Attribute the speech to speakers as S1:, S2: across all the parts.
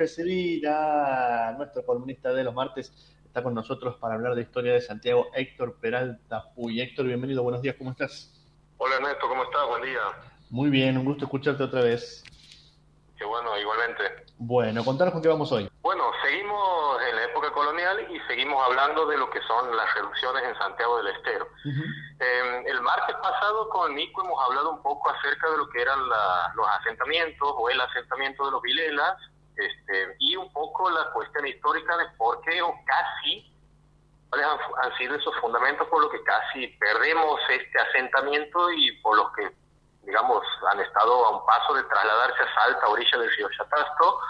S1: recibir a nuestro columnista de los martes. Está con nosotros para hablar de historia de Santiago, Héctor Peralta Puy. Héctor, bienvenido, buenos días, ¿cómo estás?
S2: Hola Ernesto, ¿cómo estás? Buen día.
S1: Muy bien, un gusto escucharte otra vez.
S2: Qué bueno, igualmente.
S1: Bueno, contanos con qué vamos hoy.
S2: Bueno, seguimos en la época colonial y seguimos hablando de lo que son las reducciones en Santiago del Estero. Eh, el martes pasado con Nico hemos hablado un poco acerca de lo que eran los asentamientos o el asentamiento de los Vilelas este, y un poco la cuestión histórica de por qué o casi cuáles han, sido esos fundamentos por los que casi perdemos este asentamiento y por los que digamos, han estado a un paso de trasladarse a Salta, orilla del río Chatasto,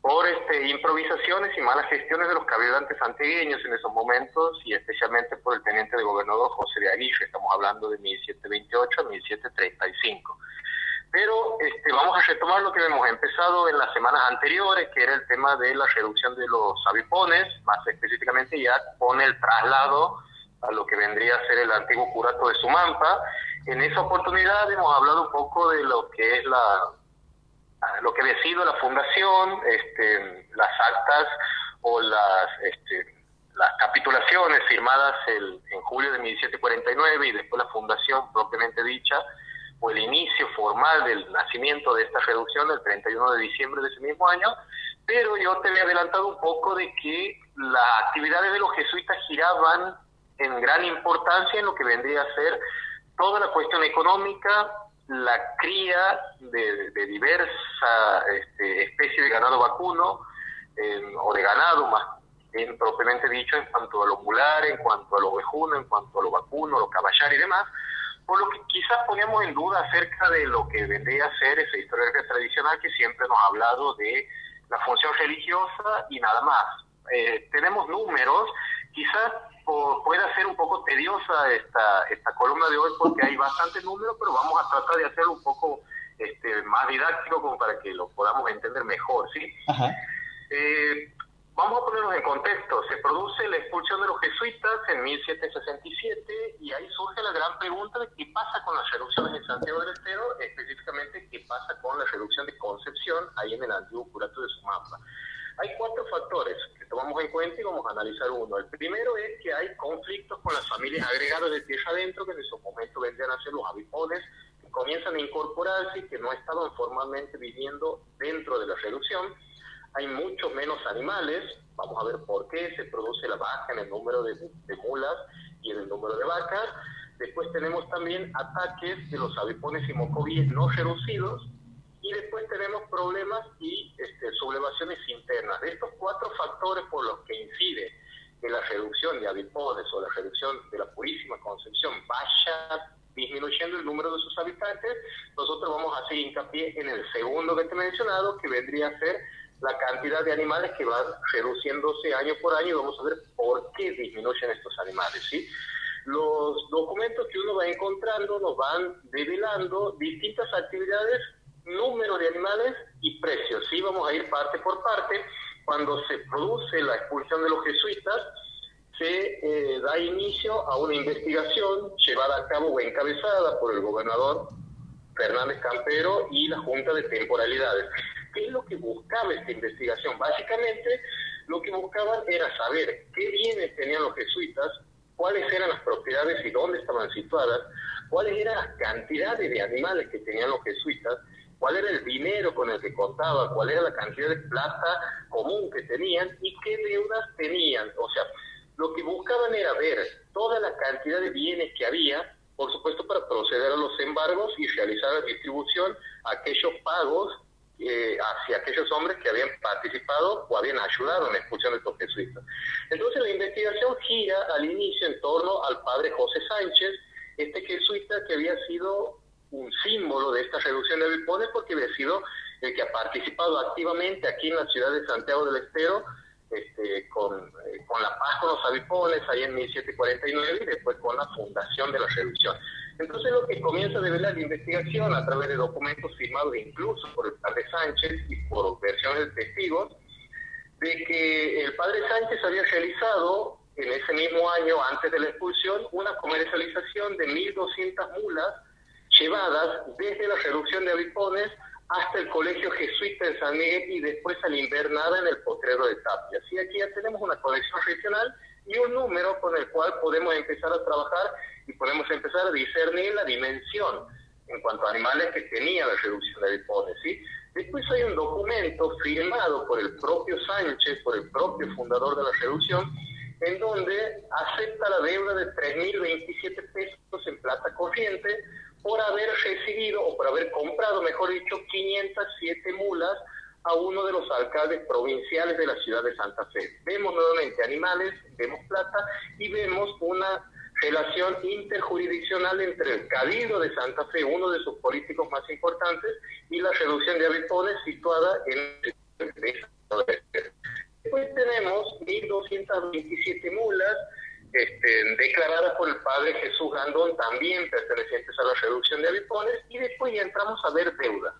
S2: por este, improvisaciones y malas gestiones de los cabildantes antigueños en esos momentos y especialmente por el teniente de gobernador José de Aguirre, estamos hablando de 1728 a 1735. Pero este, vamos a retomar lo que hemos empezado en las semanas anteriores, que era el tema de la reducción de los avipones, más específicamente ya con el traslado a lo que vendría a ser el antiguo curato de Sumampa, en esa oportunidad hemos hablado un poco de lo que es la lo que ha sido la fundación, este, las actas o las este, las capitulaciones firmadas el, en julio de 1749 y después la fundación propiamente dicha o el inicio formal del nacimiento de esta reducción el 31 de diciembre de ese mismo año, pero yo te había adelantado un poco de que las actividades de los jesuitas giraban en gran importancia en lo que vendría a ser toda la cuestión económica, la cría de, de diversa este, especie de ganado vacuno o de ganado más bien propiamente dicho en cuanto a lo mular, en cuanto a lo ovejuno, en cuanto a lo vacuno, lo caballar y demás, por lo que quizás poníamos en duda acerca de lo que vendría a ser esa historia tradicional que siempre nos ha hablado de la función religiosa y nada más. Eh, tenemos números, quizás pueda ser un poco tediosa esta, esta columna de hoy porque hay bastantes números, pero vamos a tratar de hacerlo un poco este, más didáctico como para que lo podamos entender mejor, ¿sí? Eh, vamos a ponernos en contexto. Se produce la expulsión de los jesuitas en 1767 y ahí surge la gran pregunta de qué pasa con las reducciones en Santiago del Estero, específicamente qué pasa con la reducción de Concepción ahí en el antiguo curato de Sumappa. Hay cuatro factores que tomamos en cuenta y vamos a analizar uno. El primero es que hay conflictos con las familias agregadas de tierra adentro, que en su momento vendrían a ser los avipones, que comienzan a incorporarse y que no estaban formalmente viviendo dentro de la reducción. Hay muchos menos animales, vamos a ver por qué se produce la baja en el número de, mulas y en el número de vacas. Después tenemos también ataques de los avipones y mocovíes no reducidos, y después tenemos problemas y este, sublevaciones internas. De estos cuatro factores por los que incide que la reducción de avipones o la reducción de la purísima concepción vaya disminuyendo el número de sus habitantes, nosotros vamos a hacer hincapié en el segundo que te he mencionado, que vendría a ser la cantidad de animales que van reduciéndose año por año y vamos a ver por qué disminuyen estos animales. Los documentos que uno va encontrando nos van develando distintas actividades número de animales y precios. Sí, vamos a ir parte por parte. Cuando se produce la expulsión de los jesuitas, se eh, da inicio a una investigación llevada a cabo o encabezada por el gobernador Fernández Campero y la Junta de Temporalidades. ¿Qué es lo que buscaba esta investigación? Básicamente, lo que buscaban era saber qué bienes tenían los jesuitas, cuáles eran las propiedades y dónde estaban situadas, cuáles eran las cantidades de animales que tenían los jesuitas, cuál era el dinero con el que contaba, cuál era la cantidad de plata común que tenían y qué deudas tenían. O sea, lo que buscaban era ver toda la cantidad de bienes que había, por supuesto para proceder a los embargos y realizar la distribución aquellos pagos eh, hacia aquellos hombres que habían participado o habían ayudado en la expulsión de estos jesuitas. Entonces la investigación gira al inicio en torno al padre José Sánchez, este jesuita que había sido un símbolo de esta reducción de avipones porque había sido el que ha participado activamente aquí en la ciudad de Santiago del Estero este, con, eh, con la paz con los avipones ahí en 1749 y después con la fundación de la reducción. Entonces lo que comienza a develar la investigación a través de documentos firmados incluso por el padre Sánchez y por versiones de testigos, de que el padre Sánchez había realizado en ese mismo año, antes de la expulsión, una comercialización de 1.200 mulas llevadas desde la reducción de avipones hasta el colegio jesuita en San Miguel y después a la invernada en el potrero de Tapia. Así aquí ya tenemos una conexión regional y un número con el cual podemos empezar a trabajar y podemos empezar a discernir la dimensión en cuanto a animales que tenía la reducción de avipones. ¿sí? Después hay un documento firmado por el propio Sánchez, por el propio fundador de la reducción, en donde acepta la deuda de 3.027 pesos en plata corriente por haber recibido o por haber comprado, mejor dicho, 507 mulas a uno de los alcaldes provinciales de la ciudad de Santa Fe. Vemos nuevamente animales, vemos plata y vemos una relación interjurisdiccional entre el Cabildo de Santa Fe, uno de sus políticos más importantes, y la reducción de avipones situada en Después tenemos 1.227 mulas este, declaradas por el padre Jesús Gandón, también pertenecientes a la reducción de avipones, y después ya entramos a ver deuda.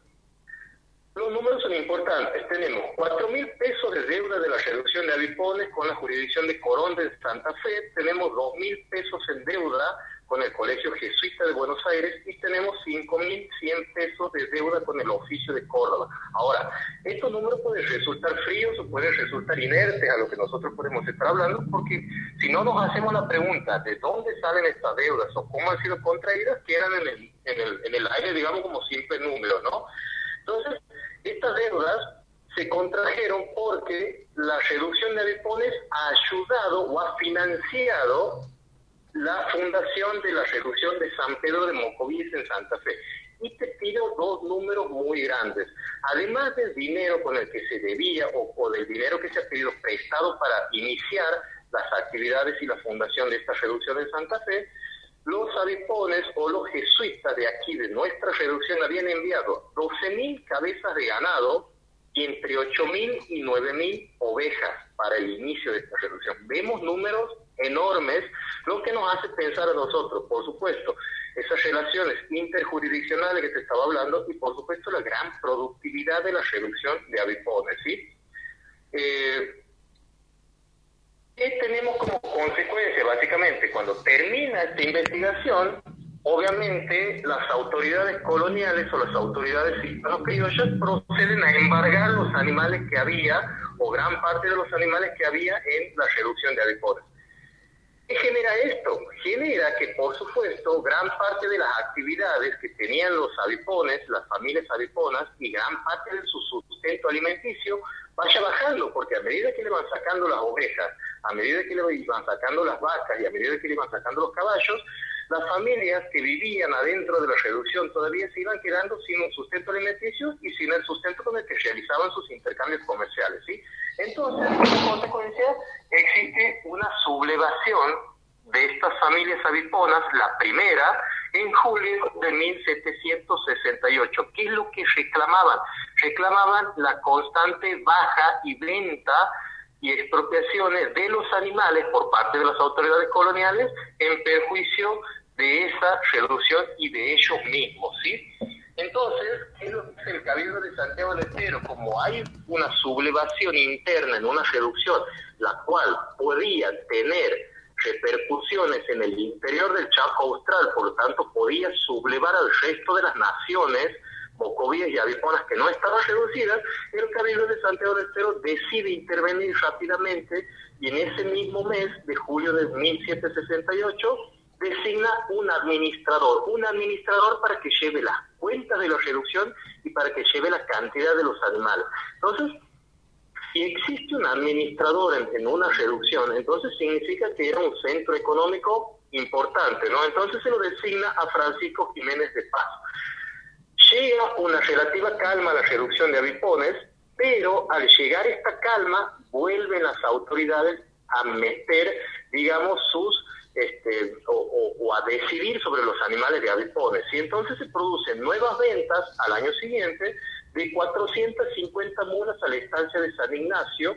S2: Los números son importantes. Tenemos 4 mil pesos de deuda de la reducción de avipones con la jurisdicción de Corón de Santa Fe, tenemos 2 mil pesos en deuda con el Colegio Jesuita de Buenos Aires y tenemos 5.100 pesos de deuda con el oficio de Córdoba. Ahora, estos números pueden resultar fríos o pueden resultar inertes a lo que nosotros podemos estar hablando, porque si no nos hacemos la pregunta de dónde salen estas deudas o cómo han sido contraídas, quedan en el, en el, en el aire, digamos, como simples números, ¿no? Entonces, estas deudas se contrajeron porque la reducción de avipones ha ayudado o ha financiado la fundación de la reducción de San Pedro de Mocovíes en Santa Fe. Y te pido dos números muy grandes. Además del dinero con el que se debía o, o del dinero que se ha pedido prestado para iniciar las actividades y la fundación de esta reducción en Santa Fe, los avipones o los jesuitas de aquí, de nuestra reducción, habían enviado 12.000 cabezas de ganado y entre 8.000 y 9.000 ovejas para el inicio de esta reducción. Vemos números enormes, lo que nos hace pensar a nosotros, por supuesto, esas relaciones interjurisdiccionales que te estaba hablando y por supuesto la gran productividad de la reducción de avipones, ¿sí? Eh, ¿Qué tenemos como consecuencia? Básicamente, cuando termina esta investigación, obviamente las autoridades coloniales o las autoridades hispano-criollas proceden a embargar los animales que había, o gran parte de los animales que había en la reducción de avipones. ¿Qué genera esto? Genera que, por supuesto, gran parte de las actividades que tenían los avipones, las familias aviponas, y gran parte de su sustento alimenticio vaya bajando, porque a medida que le van sacando las ovejas, a medida que le van sacando las vacas y a medida que le van sacando los caballos, las familias que vivían adentro de la reducción todavía se iban quedando sin un sustento alimenticio y sin el sustento con el que realizaban sus intercambios comerciales. ¿sí? Entonces, como consecuencia, existe una sublevación de estas familias aviponas, la primera, en julio de 1768. ¿Qué es lo que reclamaban? Reclamaban la constante baja y venta y expropiaciones de los animales por parte de las autoridades coloniales en perjuicio de esa reducción y de ellos mismos, ¿sí? Entonces, ¿qué es lo que dice el Cabildo de Santiago del Estero? Como hay una sublevación interna en una reducción, la cual podría tener repercusiones en el interior del Chaco Austral, por lo tanto podía sublevar al resto de las naciones Mocovías y Aviponas que no estaban reducidas, el Cabildo de Santiago del Estero decide intervenir rápidamente y en ese mismo mes de julio de 1768 designa un administrador, un administrador para que lleve las cuentas de la reducción y para que lleve la cantidad de los animales. Entonces, si existe un administrador en, una reducción, entonces significa que era un centro económico importante, ¿no? Entonces se lo designa a Francisco Jiménez de Paz. Llega una relativa calma a la reducción de avipones, pero al llegar esta calma vuelven las autoridades a meter, digamos, sus este, o, a decidir sobre los animales de avipones. Y entonces se producen nuevas ventas al año siguiente de 450 mulas a la estancia de San Ignacio,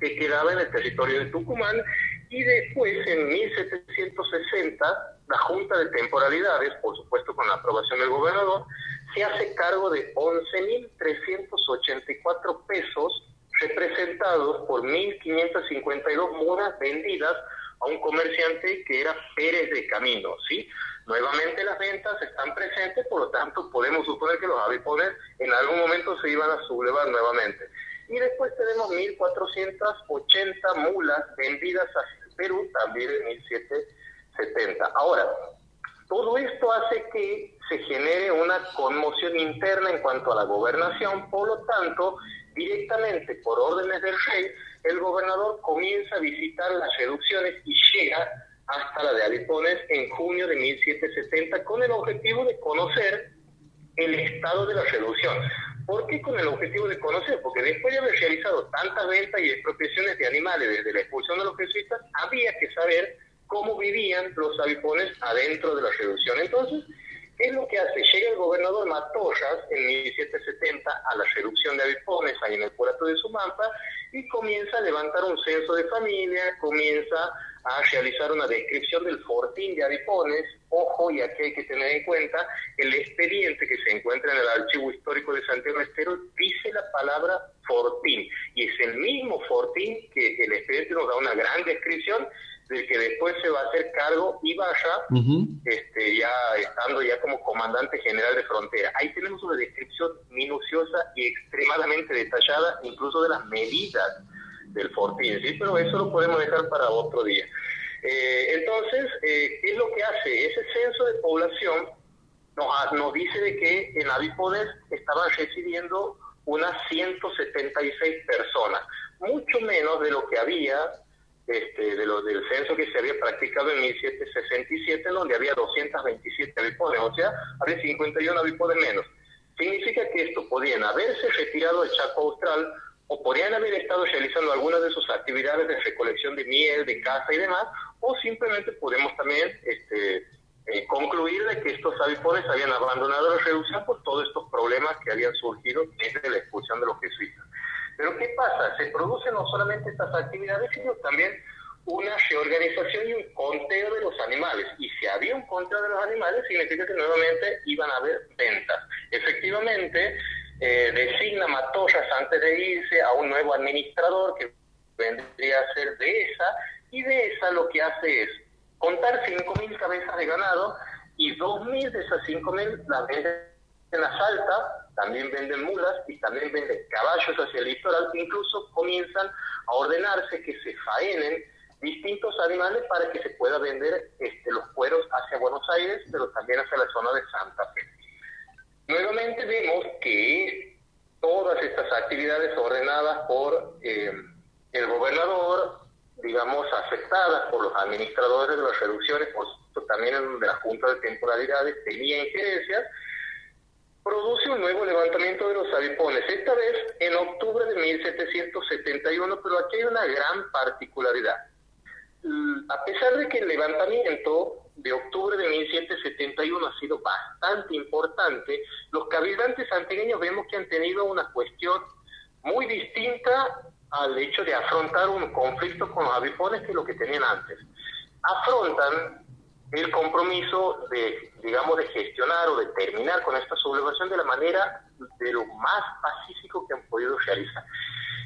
S2: que quedaba en el territorio de Tucumán, y después, en 1760, la Junta de Temporalidades, por supuesto con la aprobación del gobernador, se hace cargo de 11.384 pesos representados por 1.552 mulas vendidas a un comerciante que era Pérez de Camino, ¿sí? Nuevamente las ventas están presentes, por lo tanto podemos suponer que los avipones en algún momento se iban a sublevar nuevamente. Y después tenemos 1.480 mulas vendidas a Perú también en 1770. Ahora, todo esto hace que se genere una conmoción interna en cuanto a la gobernación, por lo tanto, directamente por órdenes del rey, el gobernador comienza a visitar las reducciones y llega hasta la de Avipones en junio de 1770 con el objetivo de conocer el estado de la reducción. ¿Por qué con el objetivo de conocer? Porque después de haber realizado tantas ventas y expropiaciones de animales desde la expulsión de los jesuitas, había que saber cómo vivían los avipones adentro de la reducción. Entonces, ¿qué es lo que hace? Llega el gobernador Matorras en 1770 a la reducción de avipones ahí en el puerto de Sumampa y comienza a levantar un censo de familia, comienza a realizar una descripción del fortín de avipones. Ojo, y aquí hay que tener en cuenta, el expediente que se encuentra en el archivo histórico de Santiago Estero dice la palabra fortín, y es el mismo fortín que el expediente nos da una gran descripción del que después se va a hacer cargo Ibarra, este, ya estando ya como comandante general de frontera. Ahí tenemos una descripción minuciosa y extremadamente detallada, incluso de las medidas del fortín, ¿sí? pero eso lo podemos dejar para otro día. Eh, entonces, eh, ¿qué es lo que hace? Ese censo de población nos, nos dice de que en Avipodes estaban residiendo unas 176 personas, mucho menos de lo que había este, de los del censo que se había practicado en 1767, donde había 227 avipones, o sea, había 51 avipones menos. Significa que esto podían haberse retirado del Chaco Austral o podrían haber estado realizando algunas de sus actividades de recolección de miel, de caza y demás, o simplemente podemos también este, eh, concluir de que estos avipones habían abandonado la reducción por todos estos problemas que habían surgido desde la expulsión de los jesuitas. Pero ¿qué pasa? Se producen no solamente estas actividades, sino también una reorganización y un conteo de los animales. Y si había un conteo de los animales, significa que nuevamente iban a haber ventas. Efectivamente, eh, designa Matorras antes de irse a un nuevo administrador que vendría a ser de esa, y de esa lo que hace es contar 5.000 cabezas de ganado y 2.000 de esas 5.000 las venden en la salta también venden mulas y también venden caballos hacia el litoral, incluso comienzan a ordenarse que se faenen distintos animales para que se pueda vender este, los cueros hacia Buenos Aires, pero también hacia la zona de Santa Fe. Nuevamente vemos que todas estas actividades ordenadas por eh, el gobernador, digamos, aceptadas por los administradores de las reducciones, pues, también de la Junta de Temporalidades, tenía injerencias, produce un nuevo levantamiento de los avipones, esta vez en octubre de 1771, pero aquí hay una gran particularidad. A pesar de que el levantamiento de octubre de 1771 ha sido bastante importante, los cabildantes santiagueños vemos que han tenido una cuestión muy distinta al hecho de afrontar un conflicto con los avipones que lo que tenían antes. Afrontan el compromiso de, digamos, de gestionar o de terminar con esta sublevación de la manera de lo más pacífico que han podido realizar.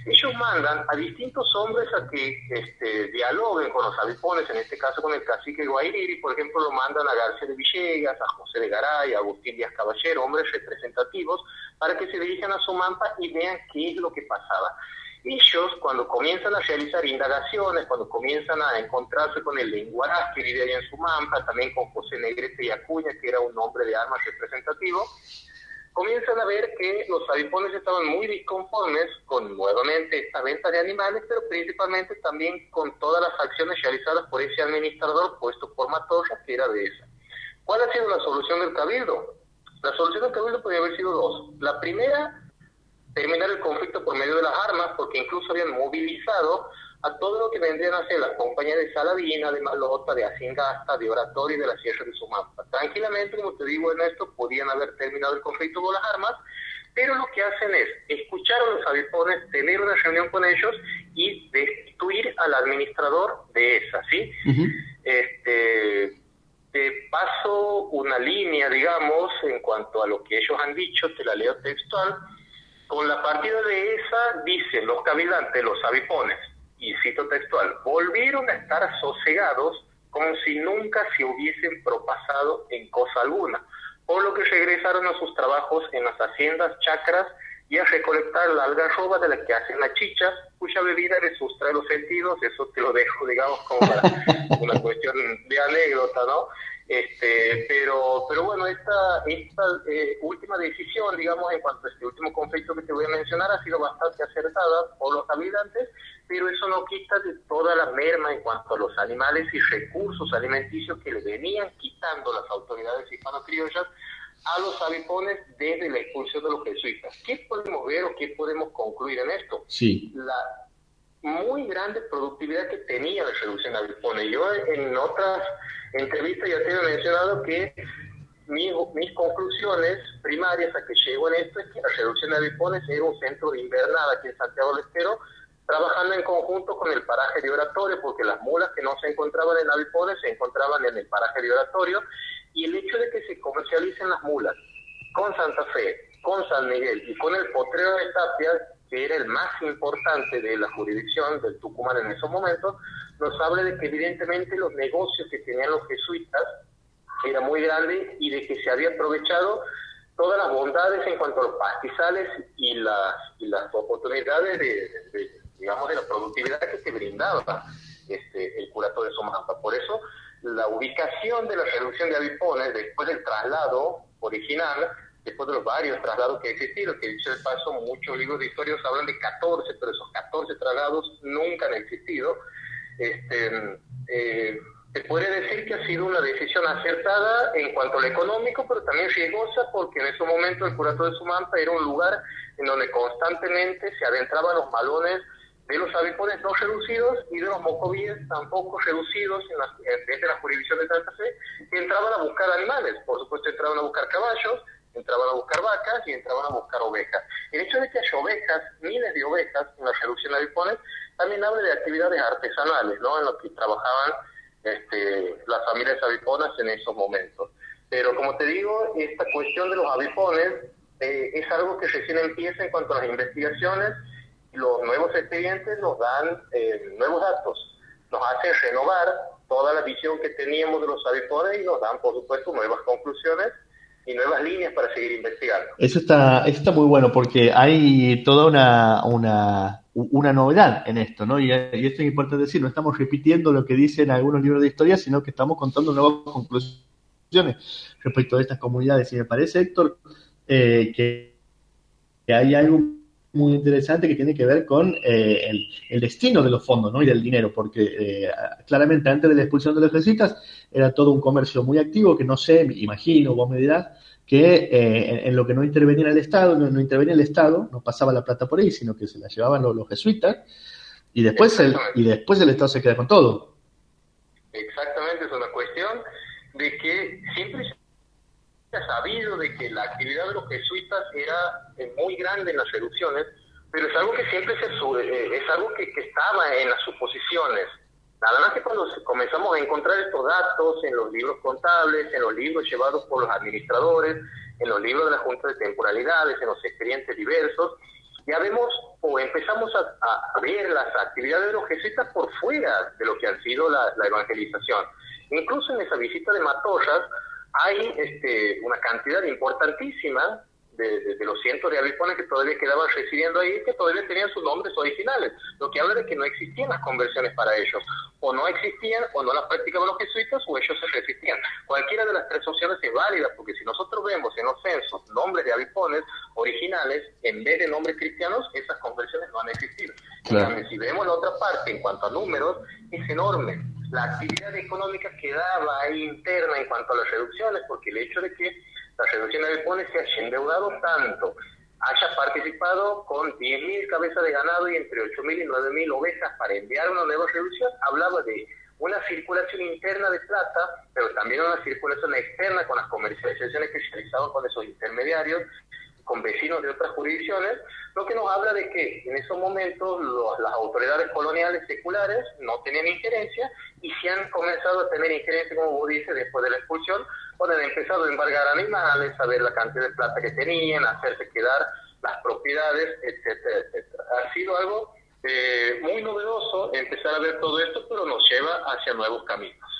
S2: Ellos mandan a distintos hombres a que este, dialoguen con los avipones, en este caso con el cacique Guairiri, por ejemplo, lo mandan a García de Villegas, a José de Garay, a Agustín Díaz Caballero, hombres representativos, para que se dirijan a Sumampa y vean qué es lo que pasaba ellos cuando comienzan a realizar indagaciones, cuando comienzan a encontrarse con el lenguaraz que vive allá en Sumampa, también con José Negrete y Acuña, que era un hombre de armas representativo, comienzan a ver que los avipones estaban muy disconformes con nuevamente esta venta de animales, pero principalmente también con todas las acciones realizadas por ese administrador puesto por Matorra, que era de esa. ¿Cuál ha sido la solución del cabildo? La solución del cabildo podría haber sido dos. La primera terminar el conflicto por medio de las armas, porque incluso habían movilizado a todo lo que vendrían a ser las compañías de Saladina, de Malota, de Hacingasta, de Oratorio y de la Sierra de Sumampa. Tranquilamente, como te digo, en esto, podían haber terminado el conflicto con las armas, pero lo que hacen es escuchar a los avipones, tener una reunión con ellos y destituir al administrador de esa, ¿sí? este, te paso una línea, digamos, en cuanto a lo que ellos han dicho, te la leo textual, con la partida de esa, dicen los cavilantes, los avipones, y cito textual, volvieron a estar sosegados como si nunca se hubiesen propasado en cosa alguna, por lo que regresaron a sus trabajos en las haciendas, chacras y a recolectar la algarroba de la que hacen la chicha, cuya bebida les sustrae los sentidos, eso te lo dejo, digamos, como para una cuestión de anécdota, ¿no? Este, pero, pero bueno, esta, esta eh, última decisión, digamos, en cuanto a este último conflicto que te voy a mencionar, ha sido bastante acertada por los habitantes, pero eso no quita de toda la merma en cuanto a los animales y recursos alimenticios que le venían quitando las autoridades hispano-criollas a los avipones desde la expulsión de los jesuitas. ¿Qué podemos ver o qué podemos concluir en esto?
S1: Sí.
S2: La muy grande productividad que tenía la reducción de avipones. Yo en otras entrevistas ya te he mencionado que mis, mis conclusiones primarias a que llego en esto es que la reducción de era un centro de invernada aquí en Santiago del Estero, trabajando en conjunto con el paraje de oratorio, porque las mulas que no se encontraban en avipones se encontraban en el paraje de oratorio, y el hecho de que se comercialicen las mulas con Santa Fe, con San Miguel y con el potrero de Tapia, que era el más importante de la jurisdicción del Tucumán en esos momentos, nos habla de que evidentemente los negocios que tenían los jesuitas era muy grande y de que se había aprovechado todas las bondades en cuanto a los pastizales y las, y las oportunidades de, digamos, de la productividad que te brindaba este, el curato de Somanta. Por eso la ubicación de la reducción de avipones después del traslado original, después de los varios traslados que ha existido, que dicho de paso, muchos libros de historias hablan de 14, pero esos 14 traslados nunca han existido. Este, eh, se puede decir que ha sido una decisión acertada en cuanto a lo económico, pero también riesgosa, porque en ese momento el curato de Sumampa era un lugar en donde constantemente se adentraban los malones de los avipones no reducidos y de los mocovíes tampoco reducidos en la, desde la jurisdicción de Santa Fe, que entraban a buscar animales. Por supuesto, entraban a buscar caballos, entraban a buscar vacas y entraban a buscar ovejas. El hecho de que haya ovejas, miles de ovejas en la reducción de avipones, también habla de actividades artesanales, ¿no? En lo que trabajaban este, las familias aviponas en esos momentos. Pero como te digo, esta cuestión de los avipones eh, es algo que recién empieza en cuanto a las investigaciones los nuevos expedientes nos dan eh, nuevos datos, nos hacen renovar toda la visión que teníamos de los avipones y nos dan, por supuesto, nuevas conclusiones y nuevas líneas para seguir investigando.
S1: Eso está, eso está muy bueno porque hay toda una, una, una novedad en esto, ¿no? Y, esto es importante decir, no estamos repitiendo lo que dicen algunos libros de historia, sino que estamos contando nuevas conclusiones respecto a estas comunidades. Y me parece, Héctor, eh, que, que hay algo muy interesante que tiene que ver con eh, el, destino de los fondos ¿no? y del dinero, porque eh, claramente antes de la expulsión de los jesuitas era todo un comercio muy activo que no sé, imagino, vos me dirás, que eh, en, lo que no intervenía el Estado, no, intervenía el Estado, no pasaba la plata por ahí, sino que se la llevaban los, jesuitas y después, el, y después el Estado se queda con todo.
S2: Exactamente, es una cuestión de que siempre sabido de que la actividad de los jesuitas era eh, muy grande en las erupciones, pero es algo que siempre se eh, es algo que, estaba en las suposiciones. Nada más que cuando comenzamos a encontrar estos datos en los libros contables, en los libros llevados por los administradores, en los libros de la Junta de Temporalidades, en los expedientes diversos, ya vemos o empezamos a, ver las actividades de los jesuitas por fuera de lo que ha sido la, la evangelización. Incluso en esa visita de Matorras, hay este, una cantidad importantísima de, los cientos de avipones que todavía quedaban residiendo ahí, que todavía tenían sus nombres originales, lo que habla de que no existían las conversiones para ellos, o no existían, o no las practicaban los jesuitas, o ellos se resistían. Cualquiera de las tres opciones es válida, porque si nosotros vemos en los censos nombres de avipones originales, en vez de nombres cristianos, esas conversiones no han existido. si vemos la otra parte, en cuanto a números, es enorme la actividad económica quedaba ahí interna en cuanto a las reducciones, porque el hecho de que la reducción de avipones se haya endeudado tanto, haya participado con 10.000 cabezas de ganado y entre 8.000 y 9.000 ovejas para enviar una nueva reducción, hablaba de una circulación interna de plata, pero también una circulación externa con las comercializaciones que se realizaban con esos intermediarios, con vecinos de otras jurisdicciones, lo que nos habla de que en esos momentos las autoridades coloniales seculares no tenían injerencia y si han comenzado a tener injerencia, como vos dices, después de la expulsión, cuando han empezado a embargar animales, a ver la cantidad de plata que tenían, a hacerse quedar las propiedades, etcétera, etcétera. Ha sido algo eh, muy novedoso empezar a ver todo esto, pero nos lleva hacia nuevos caminos.